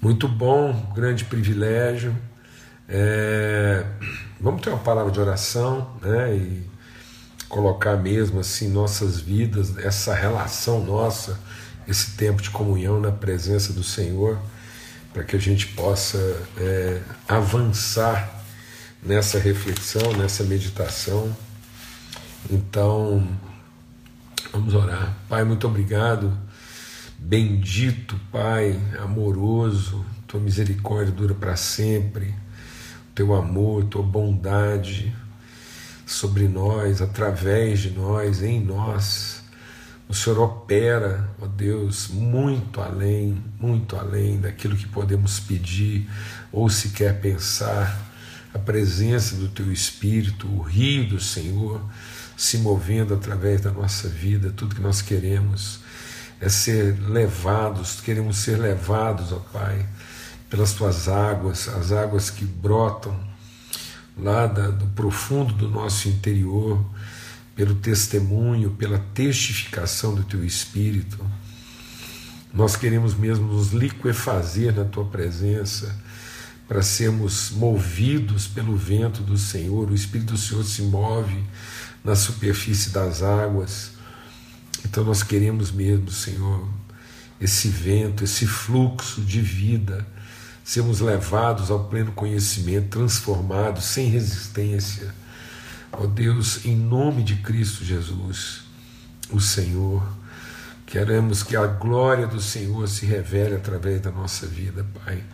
Muito bom, grande privilégio. É, vamos ter uma palavra de oração, né? E colocar mesmo assim nossas vidas, essa relação nossa, esse tempo de comunhão na presença do Senhor, para que a gente possa é, avançar nessa reflexão, nessa meditação. Então, vamos orar. Pai, muito obrigado. Bendito Pai, amoroso, tua misericórdia dura para sempre, teu amor, tua bondade sobre nós, através de nós, em nós. O Senhor opera, ó Deus, muito além, muito além daquilo que podemos pedir ou sequer pensar. A presença do Teu Espírito, o rio do Senhor se movendo através da nossa vida, tudo que nós queremos é ser levados, queremos ser levados, ó Pai, pelas Tuas águas, as águas que brotam lá da, do profundo do nosso interior, pelo testemunho, pela testificação do Teu Espírito. Nós queremos mesmo nos liquefazer na Tua presença, para sermos movidos pelo vento do Senhor. O Espírito do Senhor se move na superfície das águas. Então nós queremos mesmo, Senhor, esse vento, esse fluxo de vida sermos levados ao pleno conhecimento, transformados, sem resistência. Ó oh Deus, em nome de Cristo Jesus, o Senhor, queremos que a glória do Senhor se revele através da nossa vida, Pai,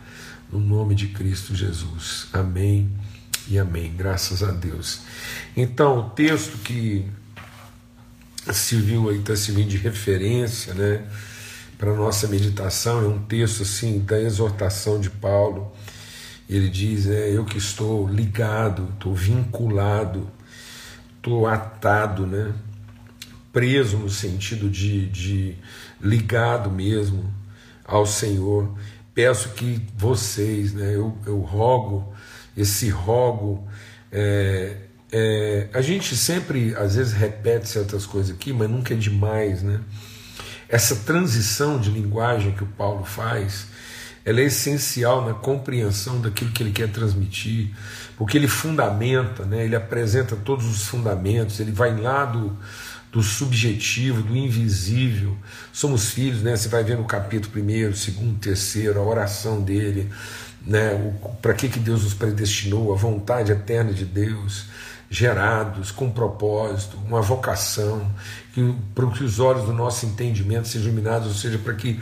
no nome de Cristo Jesus. Amém e amém. Graças a Deus. Então, o texto que serviu aí, está servindo de referência, né? para nossa meditação, é um texto assim da exortação de Paulo. Ele diz: é, Eu que estou ligado, estou vinculado, estou atado, né? preso no sentido de, de ligado mesmo ao Senhor. Peço que vocês, né, eu, eu rogo, esse rogo, é, é, a gente sempre às vezes repete certas coisas aqui, mas nunca é demais, né? Essa transição de linguagem que o Paulo faz, ela é essencial na compreensão daquilo que ele quer transmitir, porque ele fundamenta, né, ele apresenta todos os fundamentos, ele vai lá do, do subjetivo, do invisível. Somos filhos, né? Você vai ver no capítulo primeiro, segundo, terceiro, a oração dele, né? Para que que Deus nos predestinou, a vontade eterna de Deus gerados com propósito, uma vocação, para que os olhos do nosso entendimento sejam iluminados, ou seja, para que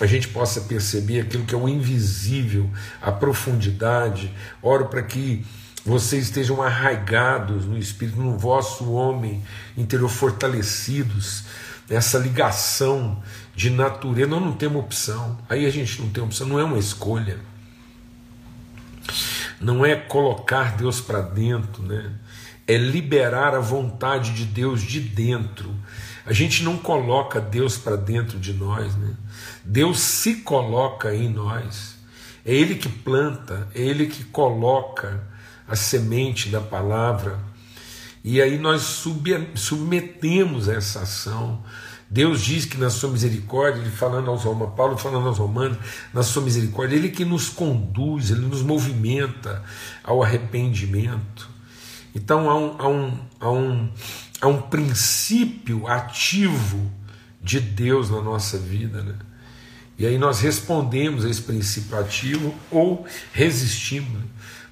a gente possa perceber aquilo que é o invisível, a profundidade. Oro para que vocês estejam arraigados no Espírito, no vosso homem interior, fortalecidos, nessa ligação de natureza. Nós não temos opção, aí a gente não tem opção, não é uma escolha. Não é colocar Deus para dentro, né? É liberar a vontade de Deus de dentro. A gente não coloca Deus para dentro de nós, né? Deus se coloca em nós. É Ele que planta, é Ele que coloca a semente da palavra. E aí nós submetemos essa ação. Deus diz que na sua misericórdia, ele falando aos romanos, Paulo falando aos romanos, na sua misericórdia, ele que nos conduz, ele nos movimenta ao arrependimento. Então há um, há um, há um, há um princípio ativo de Deus na nossa vida. Né? E aí nós respondemos a esse princípio ativo ou resistimos.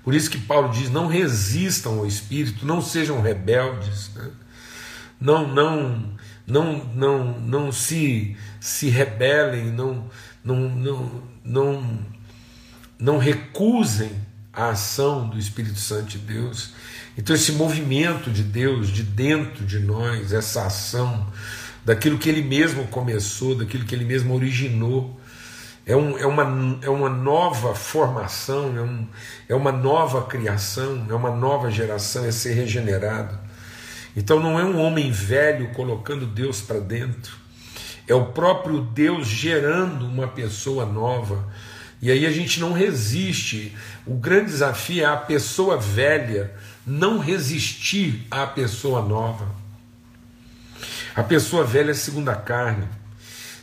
Por isso que Paulo diz: não resistam ao Espírito, não sejam rebeldes, né? não, não, não, não, não se, se rebelem, não, não, não, não, não recusem a ação do Espírito Santo de Deus. Então, esse movimento de Deus de dentro de nós, essa ação, daquilo que Ele mesmo começou, daquilo que Ele mesmo originou, é, um, é, uma, é uma nova formação, é, um, é uma nova criação, é uma nova geração, é ser regenerado. Então, não é um homem velho colocando Deus para dentro, é o próprio Deus gerando uma pessoa nova. E aí a gente não resiste. O grande desafio é a pessoa velha não resistir à pessoa nova. A pessoa velha é segundo a carne.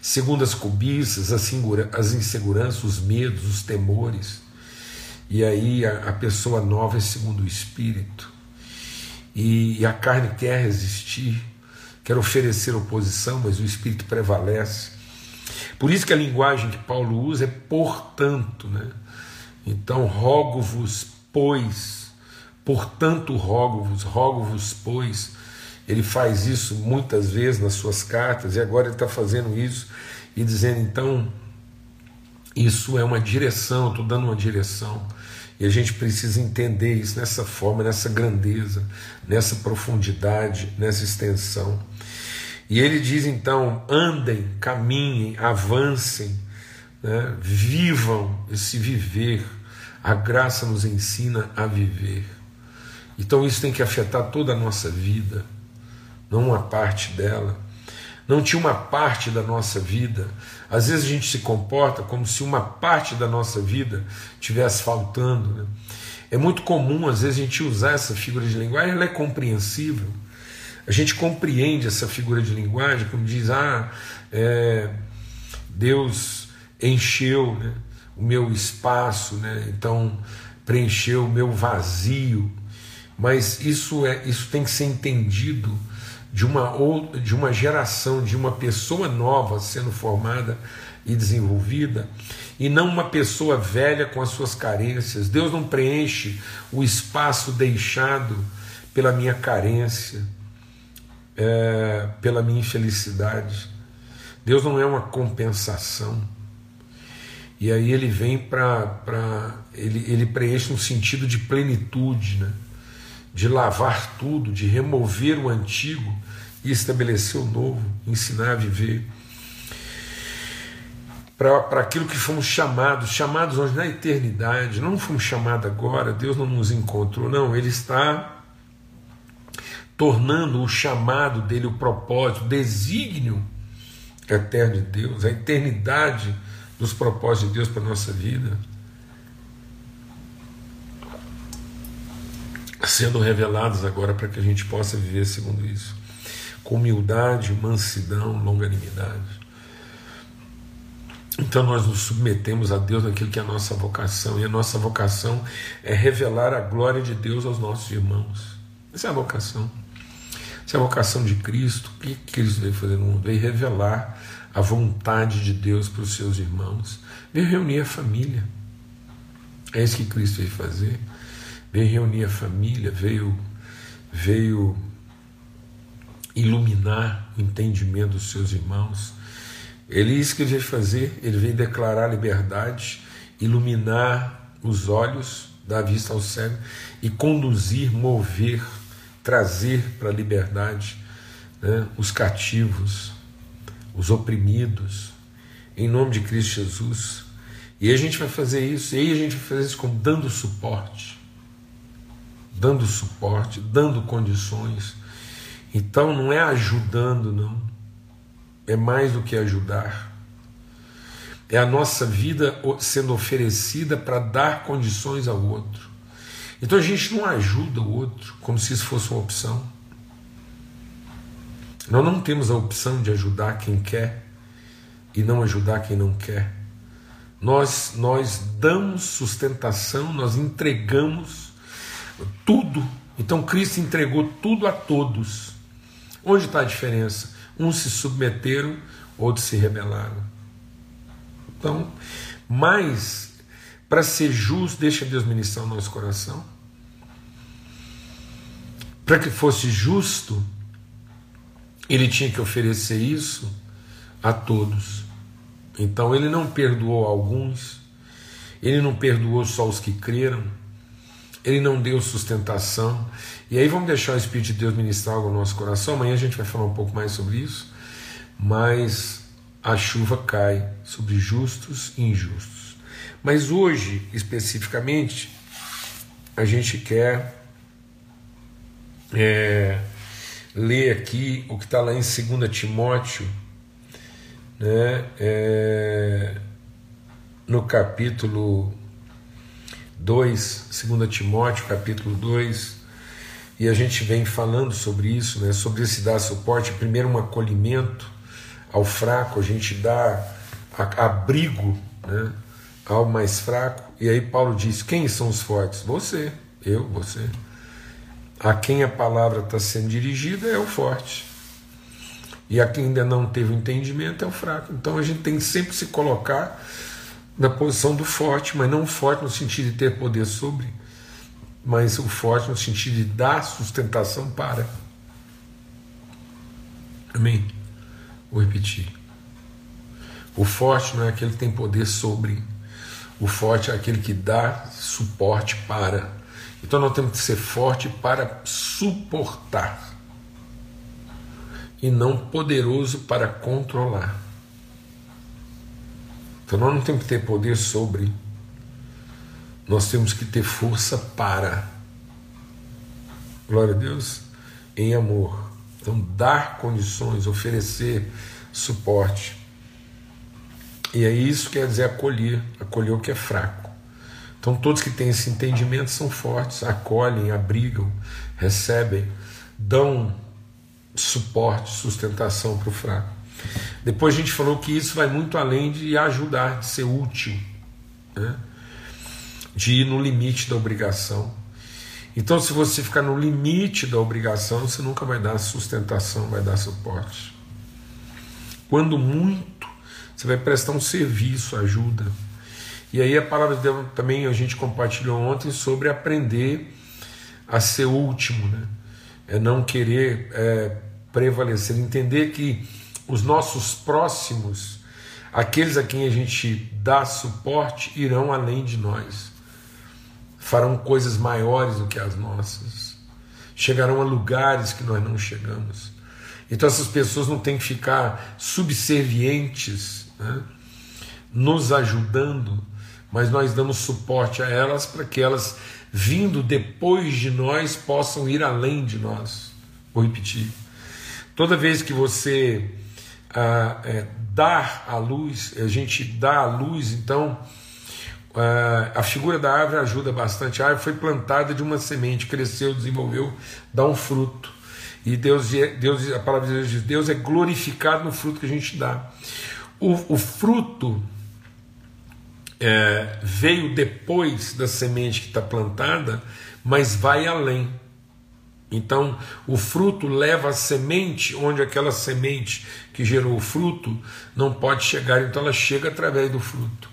segundo as cobiças, as inseguranças, os medos, os temores. E aí a, a pessoa nova é segundo o Espírito. E, e a carne quer resistir, quer oferecer oposição, mas o Espírito prevalece. Por isso que a linguagem que Paulo usa é portanto, né? Então, rogo-vos, pois, portanto, rogo-vos, rogo-vos, pois. Ele faz isso muitas vezes nas suas cartas, e agora ele está fazendo isso e dizendo, então, isso é uma direção, estou dando uma direção. E a gente precisa entender isso nessa forma, nessa grandeza, nessa profundidade, nessa extensão. E ele diz então: andem, caminhem, avancem, né? vivam esse viver. A graça nos ensina a viver. Então isso tem que afetar toda a nossa vida, não uma parte dela. Não tinha uma parte da nossa vida. Às vezes a gente se comporta como se uma parte da nossa vida tivesse faltando. Né? É muito comum, às vezes, a gente usar essa figura de linguagem, ela é compreensível a gente compreende essa figura de linguagem, como diz, ah, é, Deus encheu né, o meu espaço, né, então preencheu o meu vazio. Mas isso, é, isso tem que ser entendido de uma, de uma geração, de uma pessoa nova sendo formada e desenvolvida, e não uma pessoa velha com as suas carências. Deus não preenche o espaço deixado pela minha carência é, pela minha infelicidade. Deus não é uma compensação. E aí ele vem para. Ele, ele preenche um sentido de plenitude, né? De lavar tudo, de remover o antigo e estabelecer o novo, ensinar a viver. Para aquilo que fomos chamados, chamados hoje na eternidade, não fomos chamados agora, Deus não nos encontrou, não, Ele está tornando o chamado dele, o propósito, o desígnio eterno de Deus, a eternidade dos propósitos de Deus para a nossa vida, sendo revelados agora para que a gente possa viver segundo isso, com humildade, mansidão, longanimidade. Então nós nos submetemos a Deus naquilo que é a nossa vocação, e a nossa vocação é revelar a glória de Deus aos nossos irmãos. Essa é a vocação. Se é a vocação de Cristo, o que Cristo veio fazer no mundo? Veio revelar a vontade de Deus para os seus irmãos, veio reunir a família. É isso que Cristo veio fazer. Veio reunir a família, veio, veio iluminar o entendimento dos seus irmãos. Ele isso que veio fazer, ele veio declarar liberdade, iluminar os olhos, dar vista ao cego e conduzir, mover trazer para a liberdade né, os cativos, os oprimidos, em nome de Cristo Jesus. E a gente vai fazer isso, e aí a gente vai fazer isso como dando suporte, dando suporte, dando condições. Então não é ajudando, não. É mais do que ajudar. É a nossa vida sendo oferecida para dar condições ao outro. Então a gente não ajuda o outro como se isso fosse uma opção. Nós não temos a opção de ajudar quem quer e não ajudar quem não quer. Nós, nós damos sustentação, nós entregamos tudo. Então Cristo entregou tudo a todos. Onde está a diferença? Uns se submeteram, outros se rebelaram. Então, mais para ser justo, deixa Deus ministrar o nosso coração. Para que fosse justo, ele tinha que oferecer isso a todos. Então ele não perdoou alguns, ele não perdoou só os que creram, ele não deu sustentação. E aí vamos deixar o Espírito de Deus ministrar algo no nosso coração. Amanhã a gente vai falar um pouco mais sobre isso. Mas a chuva cai sobre justos e injustos. Mas hoje, especificamente, a gente quer é, ler aqui o que está lá em 2 Timóteo, né, é, no capítulo 2, 2 Timóteo, capítulo 2, e a gente vem falando sobre isso, né, sobre esse dar suporte, primeiro um acolhimento ao fraco, a gente dá abrigo né, ao mais fraco. E aí Paulo diz: quem são os fortes? Você, eu, você. A quem a palavra está sendo dirigida é o forte. E a quem ainda não teve o entendimento é o fraco. Então a gente tem que sempre se colocar na posição do forte, mas não forte no sentido de ter poder sobre, mas o forte no sentido de dar sustentação para. Amém? Vou repetir. O forte não é aquele que tem poder sobre, o forte é aquele que dá suporte para. Então nós temos que ser forte para suportar e não poderoso para controlar. Então nós não temos que ter poder sobre, nós temos que ter força para. Glória a Deus, em amor. Então, dar condições, oferecer suporte. E aí isso quer dizer acolher, acolher o que é fraco. Então, todos que têm esse entendimento são fortes, acolhem, abrigam, recebem, dão suporte, sustentação para o fraco. Depois a gente falou que isso vai muito além de ajudar, de ser útil, né? de ir no limite da obrigação. Então, se você ficar no limite da obrigação, você nunca vai dar sustentação, vai dar suporte. Quando muito, você vai prestar um serviço, ajuda. E aí a palavra de Deus também a gente compartilhou ontem sobre aprender a ser último, né? É não querer é, prevalecer, entender que os nossos próximos, aqueles a quem a gente dá suporte, irão além de nós farão coisas maiores do que as nossas, chegarão a lugares que nós não chegamos. Então essas pessoas não têm que ficar subservientes, né, nos ajudando, mas nós damos suporte a elas para que elas, vindo depois de nós, possam ir além de nós. Vou repetir. Toda vez que você ah, é, dar a luz, a gente dá a luz, então a figura da árvore ajuda bastante. A árvore foi plantada de uma semente, cresceu, desenvolveu, dá um fruto. E Deus, Deus a palavra de Deus diz: Deus é glorificado no fruto que a gente dá. O, o fruto é, veio depois da semente que está plantada, mas vai além. Então, o fruto leva a semente onde aquela semente que gerou o fruto não pode chegar, então ela chega através do fruto.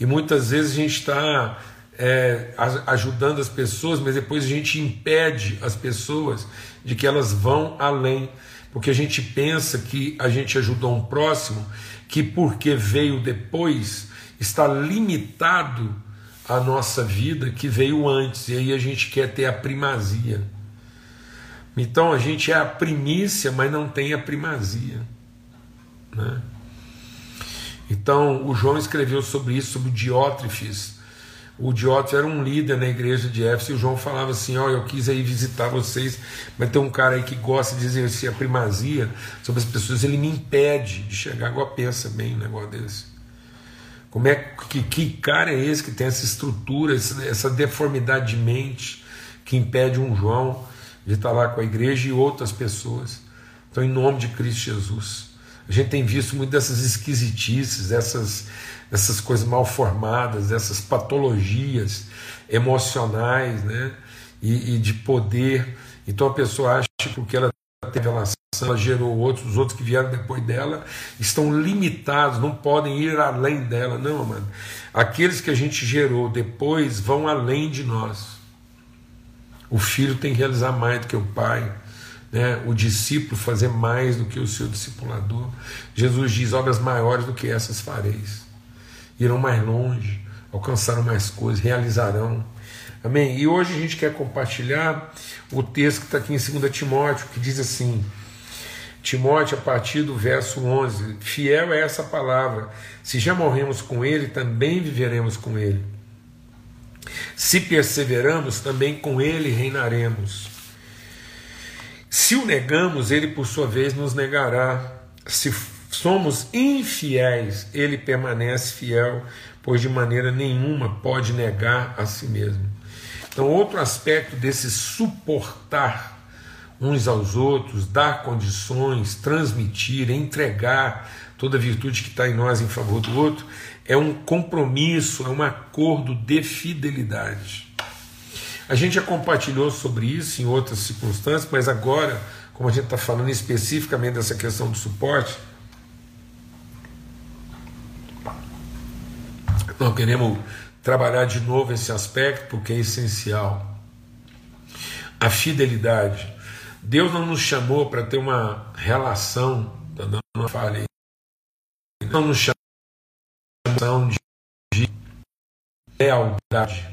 E muitas vezes a gente está é, ajudando as pessoas, mas depois a gente impede as pessoas de que elas vão além, porque a gente pensa que a gente ajudou um próximo que, porque veio depois, está limitado à nossa vida que veio antes, e aí a gente quer ter a primazia. Então a gente é a primícia, mas não tem a primazia. Né? Então, o João escreveu sobre isso, sobre Diótrefes. O Diótrefes era um líder na igreja de Éfeso e o João falava assim: Ó, oh, eu quis aí visitar vocês, mas tem um cara aí que gosta de exercer a primazia sobre as pessoas, ele me impede de chegar. Agora pensa bem um negócio desse. Como é que, que cara é esse que tem essa estrutura, essa deformidade de mente que impede um João de estar lá com a igreja e outras pessoas? Então, em nome de Cristo Jesus. A gente tem visto muito dessas esquisitices, essas, essas coisas mal formadas, essas patologias emocionais né? e, e de poder. Então a pessoa acha que porque ela teve relação, ela gerou outros, os outros que vieram depois dela estão limitados, não podem ir além dela. Não, mano. Aqueles que a gente gerou depois vão além de nós. O filho tem que realizar mais do que o pai né, o discípulo fazer mais do que o seu discipulador. Jesus diz: obras maiores do que essas fareis. Irão mais longe, alcançarão mais coisas, realizarão. Amém? E hoje a gente quer compartilhar o texto que está aqui em 2 Timóteo, que diz assim: Timóteo, a partir do verso 11: Fiel é essa palavra, se já morremos com ele, também viveremos com ele. Se perseveramos, também com ele reinaremos. Se o negamos, ele por sua vez nos negará. Se somos infiéis, ele permanece fiel, pois de maneira nenhuma pode negar a si mesmo. Então, outro aspecto desse suportar uns aos outros, dar condições, transmitir, entregar toda virtude que está em nós em favor do outro, é um compromisso, é um acordo de fidelidade. A gente já compartilhou sobre isso em outras circunstâncias, mas agora, como a gente está falando especificamente dessa questão do suporte, nós queremos trabalhar de novo esse aspecto porque é essencial. A fidelidade. Deus não nos chamou para ter uma relação, falha aí, não nos chamou de, de lealdade,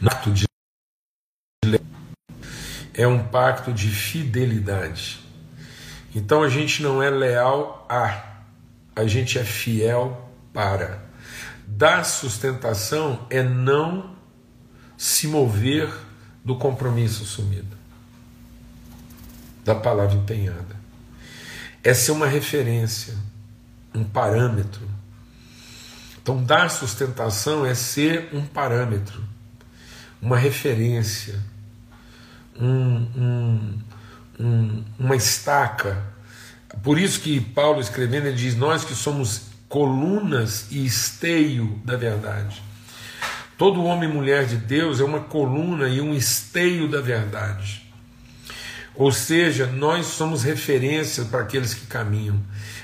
pacto de é um pacto de fidelidade. Então a gente não é leal a, a gente é fiel para. Dar sustentação é não se mover do compromisso assumido, da palavra empenhada. Essa é uma referência, um parâmetro. Então, dar sustentação é ser um parâmetro, uma referência, um, um, um, uma estaca. Por isso que Paulo escrevendo ele diz: Nós que somos colunas e esteio da verdade. Todo homem e mulher de Deus é uma coluna e um esteio da verdade. Ou seja, nós somos referência para aqueles que caminham.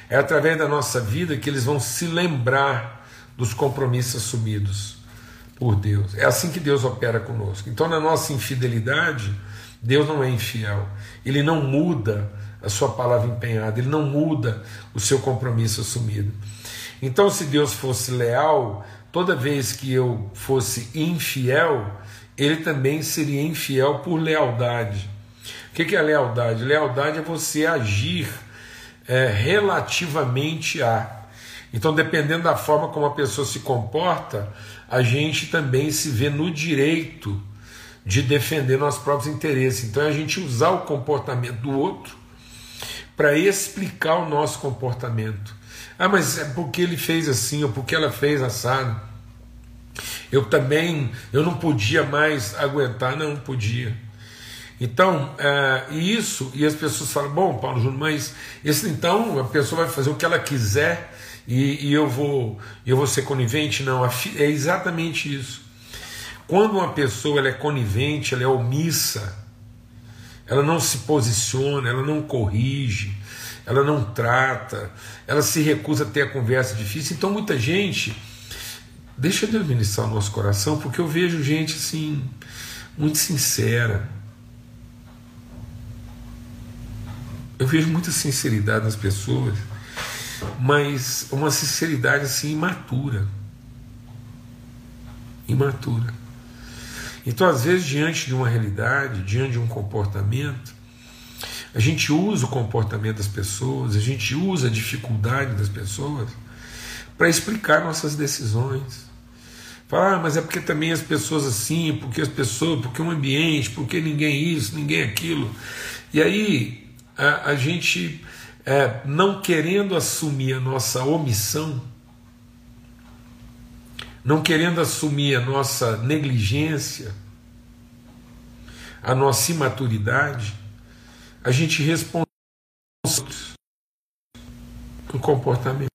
É através da nossa vida que eles vão se lembrar dos compromissos assumidos por Deus. É assim que Deus opera conosco. Então, na nossa infidelidade, Deus não é infiel. Ele não muda a sua palavra empenhada, ele não muda o seu compromisso assumido. Então, se Deus fosse leal, toda vez que eu fosse infiel, ele também seria infiel por lealdade. O que é lealdade? Lealdade é você agir é, relativamente a. Então, dependendo da forma como a pessoa se comporta, a gente também se vê no direito de defender nossos próprios interesses. Então, é a gente usar o comportamento do outro para explicar o nosso comportamento. Ah, mas é porque ele fez assim, ou porque ela fez assado. Eu também, eu não podia mais aguentar, não podia. Então, é, isso, e as pessoas falam, bom, Paulo Júnior, mas esse, então a pessoa vai fazer o que ela quiser e, e eu, vou, eu vou ser conivente? Não, é exatamente isso. Quando uma pessoa ela é conivente, ela é omissa, ela não se posiciona, ela não corrige, ela não trata, ela se recusa a ter a conversa difícil. Então, muita gente, deixa de administrar o nosso coração, porque eu vejo gente assim, muito sincera. Eu vejo muita sinceridade nas pessoas, mas uma sinceridade assim imatura. Imatura. Então, às vezes, diante de uma realidade, diante de um comportamento, a gente usa o comportamento das pessoas, a gente usa a dificuldade das pessoas para explicar nossas decisões. Falar, ah, mas é porque também as pessoas assim, porque as pessoas, porque o ambiente, porque ninguém isso, ninguém aquilo. E aí a, a gente, é, não querendo assumir a nossa omissão, não querendo assumir a nossa negligência, a nossa imaturidade, a gente responde o comportamento.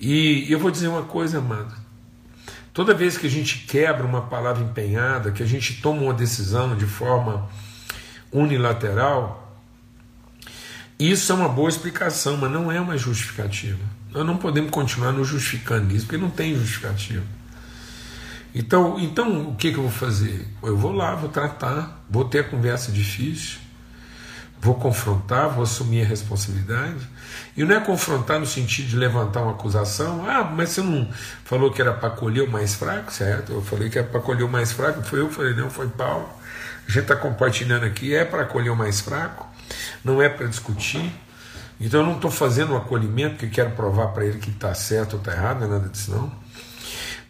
E eu vou dizer uma coisa, amado. Toda vez que a gente quebra uma palavra empenhada, que a gente toma uma decisão de forma unilateral, isso é uma boa explicação, mas não é uma justificativa. Nós não podemos continuar nos justificando isso, porque não tem justificativa. Então, então o que, que eu vou fazer? Eu vou lá, vou tratar, vou ter a conversa difícil, vou confrontar, vou assumir a responsabilidade. E não é confrontar no sentido de levantar uma acusação. Ah, mas você não falou que era para acolher o mais fraco, certo? Eu falei que era para acolher o mais fraco, foi eu, falei, não, foi Paulo. A gente está compartilhando aqui, é para acolher o mais fraco, não é para discutir. Então eu não estou fazendo um acolhimento porque quero provar para ele que está certo ou está errado, não é nada disso não.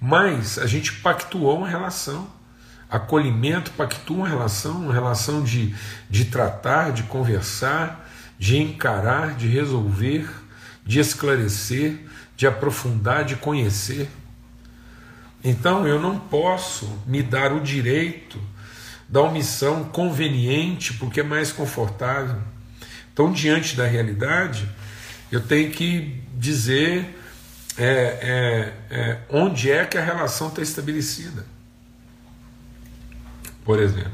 Mas a gente pactuou uma relação. Acolhimento pactua uma relação, uma relação de, de tratar, de conversar, de encarar, de resolver, de esclarecer, de aprofundar, de conhecer. Então eu não posso me dar o direito da omissão conveniente porque é mais confortável. Então, diante da realidade, eu tenho que dizer é, é, é, onde é que a relação está estabelecida. Por exemplo,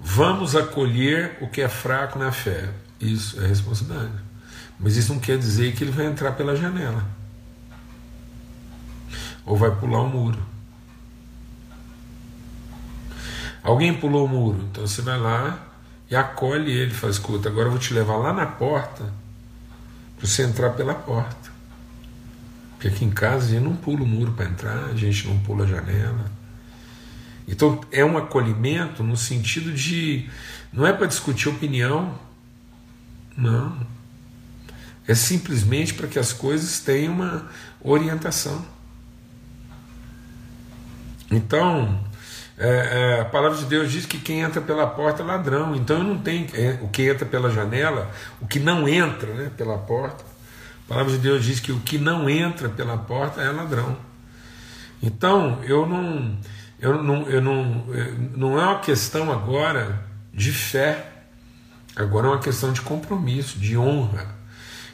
vamos acolher o que é fraco na fé. Isso é responsabilidade. Mas isso não quer dizer que ele vai entrar pela janela ou vai pular o muro. Alguém pulou o muro, então você vai lá e acolhe ele, faz escuta, agora eu vou te levar lá na porta para você entrar pela porta. Porque aqui em casa a gente não pula o muro para entrar, a gente não pula a janela. Então é um acolhimento no sentido de não é para discutir opinião, não. É simplesmente para que as coisas tenham uma orientação. Então, é, é, a palavra de Deus diz que quem entra pela porta é ladrão. Então eu não tenho é, o que entra pela janela, o que não entra né, pela porta. A palavra de Deus diz que o que não entra pela porta é ladrão. Então eu não, eu não, eu não, não é uma questão agora de fé, agora é uma questão de compromisso, de honra.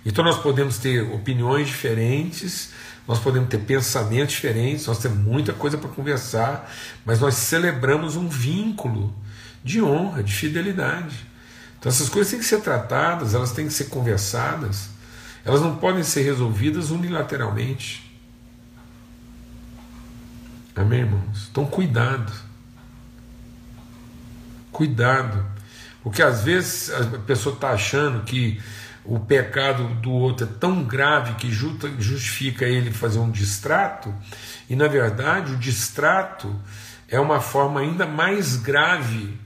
Então nós podemos ter opiniões diferentes, nós podemos ter pensamentos diferentes, nós temos muita coisa para conversar, mas nós celebramos um vínculo de honra, de fidelidade. Então essas coisas têm que ser tratadas, elas têm que ser conversadas, elas não podem ser resolvidas unilateralmente. Amém, irmãos? Então, cuidado. Cuidado. Porque às vezes a pessoa está achando que o pecado do outro é tão grave que justifica ele fazer um distrato, e na verdade o distrato é uma forma ainda mais grave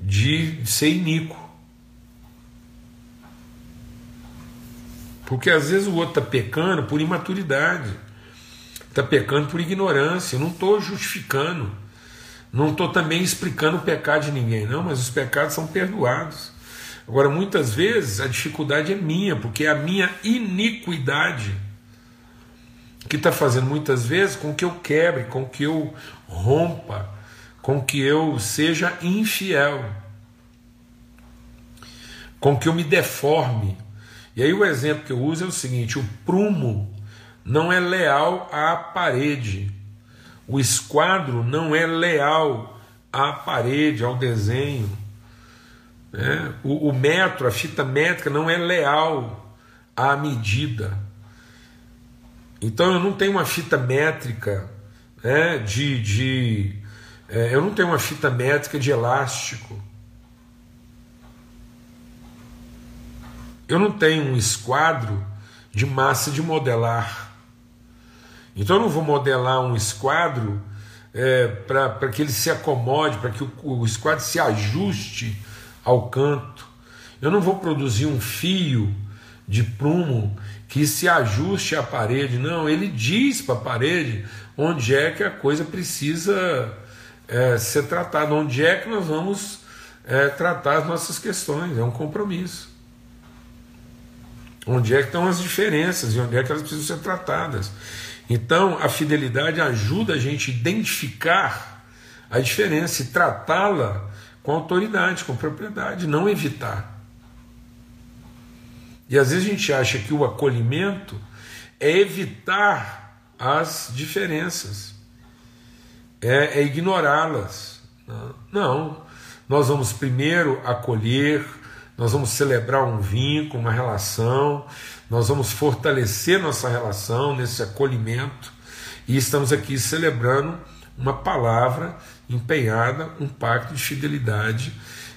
de ser iníquo. Porque às vezes o outro está pecando por imaturidade, está pecando por ignorância. Eu não estou justificando, não estou também explicando o pecado de ninguém, não, mas os pecados são perdoados. Agora, muitas vezes a dificuldade é minha, porque é a minha iniquidade que está fazendo muitas vezes com que eu quebre, com que eu rompa, com que eu seja infiel, com que eu me deforme. E aí o exemplo que eu uso é o seguinte: o prumo não é leal à parede, o esquadro não é leal à parede, ao desenho. Né? O, o metro, a fita métrica, não é leal à medida. Então eu não tenho uma fita métrica né, de. de é, eu não tenho uma fita métrica de elástico. Eu não tenho um esquadro de massa de modelar. Então eu não vou modelar um esquadro é, para que ele se acomode, para que o, o esquadro se ajuste ao canto. Eu não vou produzir um fio de prumo que se ajuste à parede. Não, ele diz para a parede onde é que a coisa precisa é, ser tratada, onde é que nós vamos é, tratar as nossas questões. É um compromisso. Onde é que estão as diferenças e onde é que elas precisam ser tratadas. Então, a fidelidade ajuda a gente a identificar a diferença e tratá-la com autoridade, com propriedade, não evitar. E às vezes a gente acha que o acolhimento é evitar as diferenças, é, é ignorá-las. Não, nós vamos primeiro acolher, nós vamos celebrar um vínculo, uma relação, nós vamos fortalecer nossa relação nesse acolhimento e estamos aqui celebrando uma palavra empenhada, um pacto de fidelidade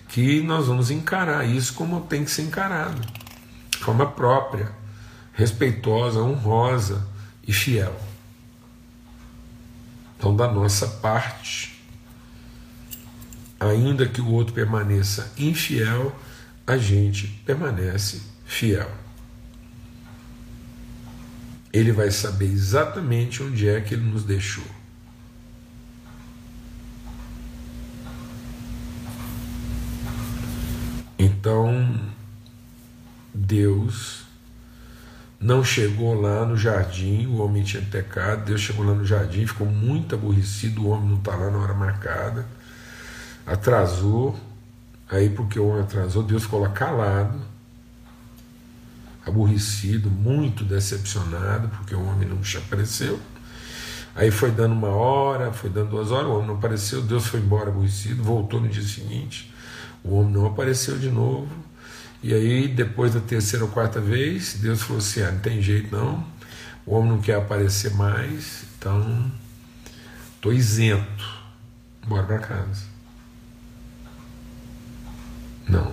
que nós vamos encarar isso como tem que ser encarado, de forma própria, respeitosa, honrosa e fiel. Então, da nossa parte, ainda que o outro permaneça infiel, a gente permanece fiel. Ele vai saber exatamente onde é que ele nos deixou. Então, Deus não chegou lá no jardim, o homem tinha pecado, Deus chegou lá no jardim, ficou muito aborrecido, o homem não está lá na hora marcada, atrasou, aí porque o homem atrasou, Deus ficou lá calado, aborrecido, muito decepcionado, porque o homem não apareceu. Aí foi dando uma hora, foi dando duas horas, o homem não apareceu, Deus foi embora aborrecido, voltou no dia seguinte, o homem não apareceu de novo. E aí, depois da terceira ou quarta vez, Deus falou assim: ah, não tem jeito não, o homem não quer aparecer mais, então estou isento, bora para casa. Não.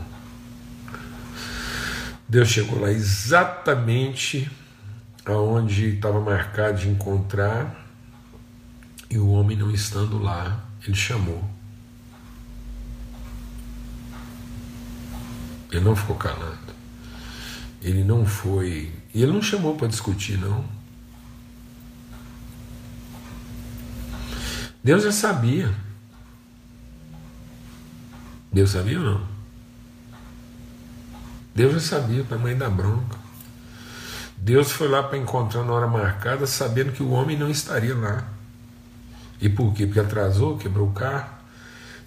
Deus chegou lá exatamente aonde estava marcado de encontrar e o homem não estando lá, ele chamou. Ele não ficou calado. Ele não foi. E ele não chamou para discutir, não. Deus já sabia. Deus sabia ou não? Deus já sabia o tamanho da bronca. Deus foi lá para encontrar na hora marcada, sabendo que o homem não estaria lá. E por quê? Porque atrasou, quebrou o carro,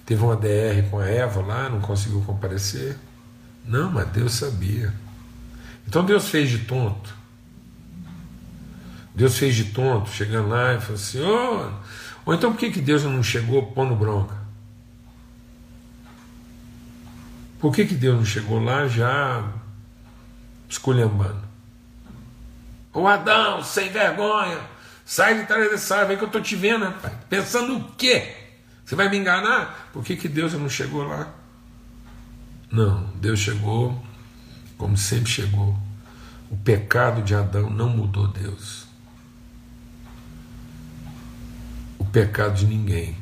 teve uma DR com a Eva lá, não conseguiu comparecer. Não, mas Deus sabia. Então Deus fez de tonto. Deus fez de tonto, chegando lá e falou assim: oh, ou então por que, que Deus não chegou pondo bronca? Por que, que Deus não chegou lá já esculhambando? Ô Adão, sem vergonha, Sai de trás dessa árvore que eu estou te vendo, rapaz. Pensando o quê? Você vai me enganar? Por que, que Deus não chegou lá? Não, Deus chegou como sempre chegou. O pecado de Adão não mudou Deus. O pecado de ninguém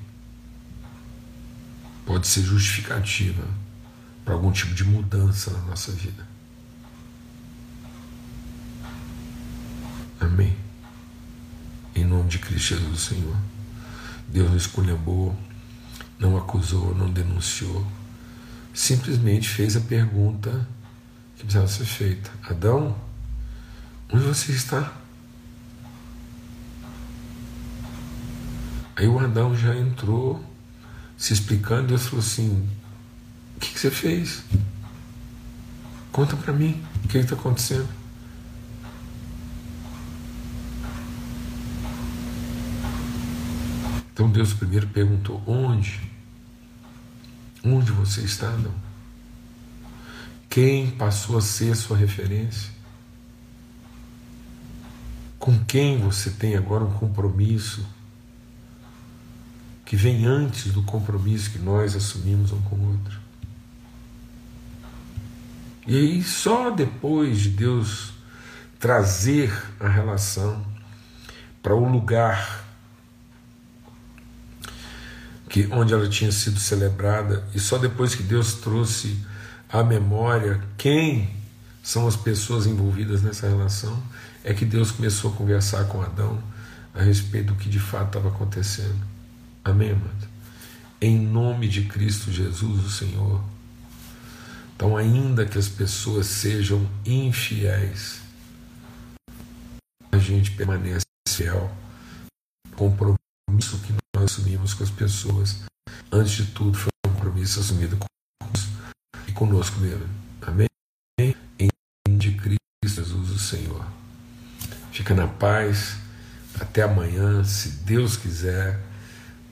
pode ser justificativa para algum tipo de mudança na nossa vida. Amém em nome de Cristo Jesus, Senhor. Deus não esculhambou, não acusou, não denunciou, simplesmente fez a pergunta que precisava ser feita: Adão, onde você está? Aí o Adão já entrou se explicando, Deus falou assim: O que, que você fez? Conta para mim, o que está acontecendo? Então Deus primeiro perguntou: onde? Onde você está, não? Quem passou a ser sua referência? Com quem você tem agora um compromisso que vem antes do compromisso que nós assumimos um com o outro? E aí, só depois de Deus trazer a relação para o lugar que onde ela tinha sido celebrada, e só depois que Deus trouxe à memória quem são as pessoas envolvidas nessa relação, é que Deus começou a conversar com Adão a respeito do que de fato estava acontecendo. Amém, amado? Em nome de Cristo Jesus, o Senhor. Então, ainda que as pessoas sejam infiéis, a gente permanece fiel, compromisso que nós assumimos com as pessoas, antes de tudo, foi um compromisso assumido com Deus e conosco mesmo. Amém? Em nome de Cristo Jesus, o Senhor. Fica na paz. Até amanhã, se Deus quiser.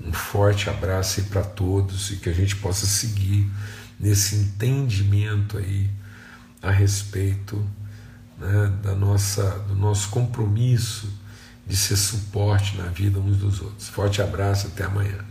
Um forte abraço aí para todos e que a gente possa seguir nesse entendimento aí a respeito né, da nossa, do nosso compromisso de ser suporte na vida uns dos outros. Forte abraço, até amanhã.